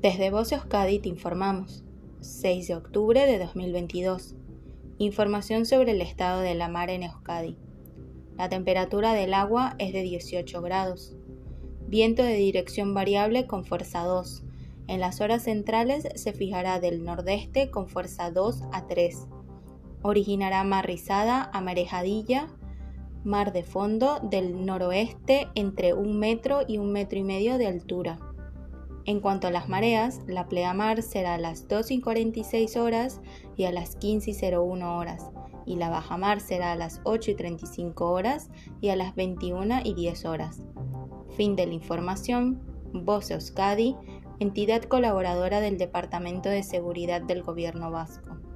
Desde Voce Euskadi te informamos. 6 de octubre de 2022. Información sobre el estado de la mar en Euskadi. La temperatura del agua es de 18 grados. Viento de dirección variable con fuerza 2. En las horas centrales se fijará del nordeste con fuerza 2 a 3. Originará mar rizada a marejadilla mar de fondo del noroeste entre un metro y un metro y medio de altura. En cuanto a las mareas, la pleamar será a las 2 y 46 horas y a las 15 y 01 horas, y la bajamar será a las 8 y 35 horas y a las 21 y 10 horas. Fin de la información. Voce Euskadi, entidad colaboradora del Departamento de Seguridad del Gobierno Vasco.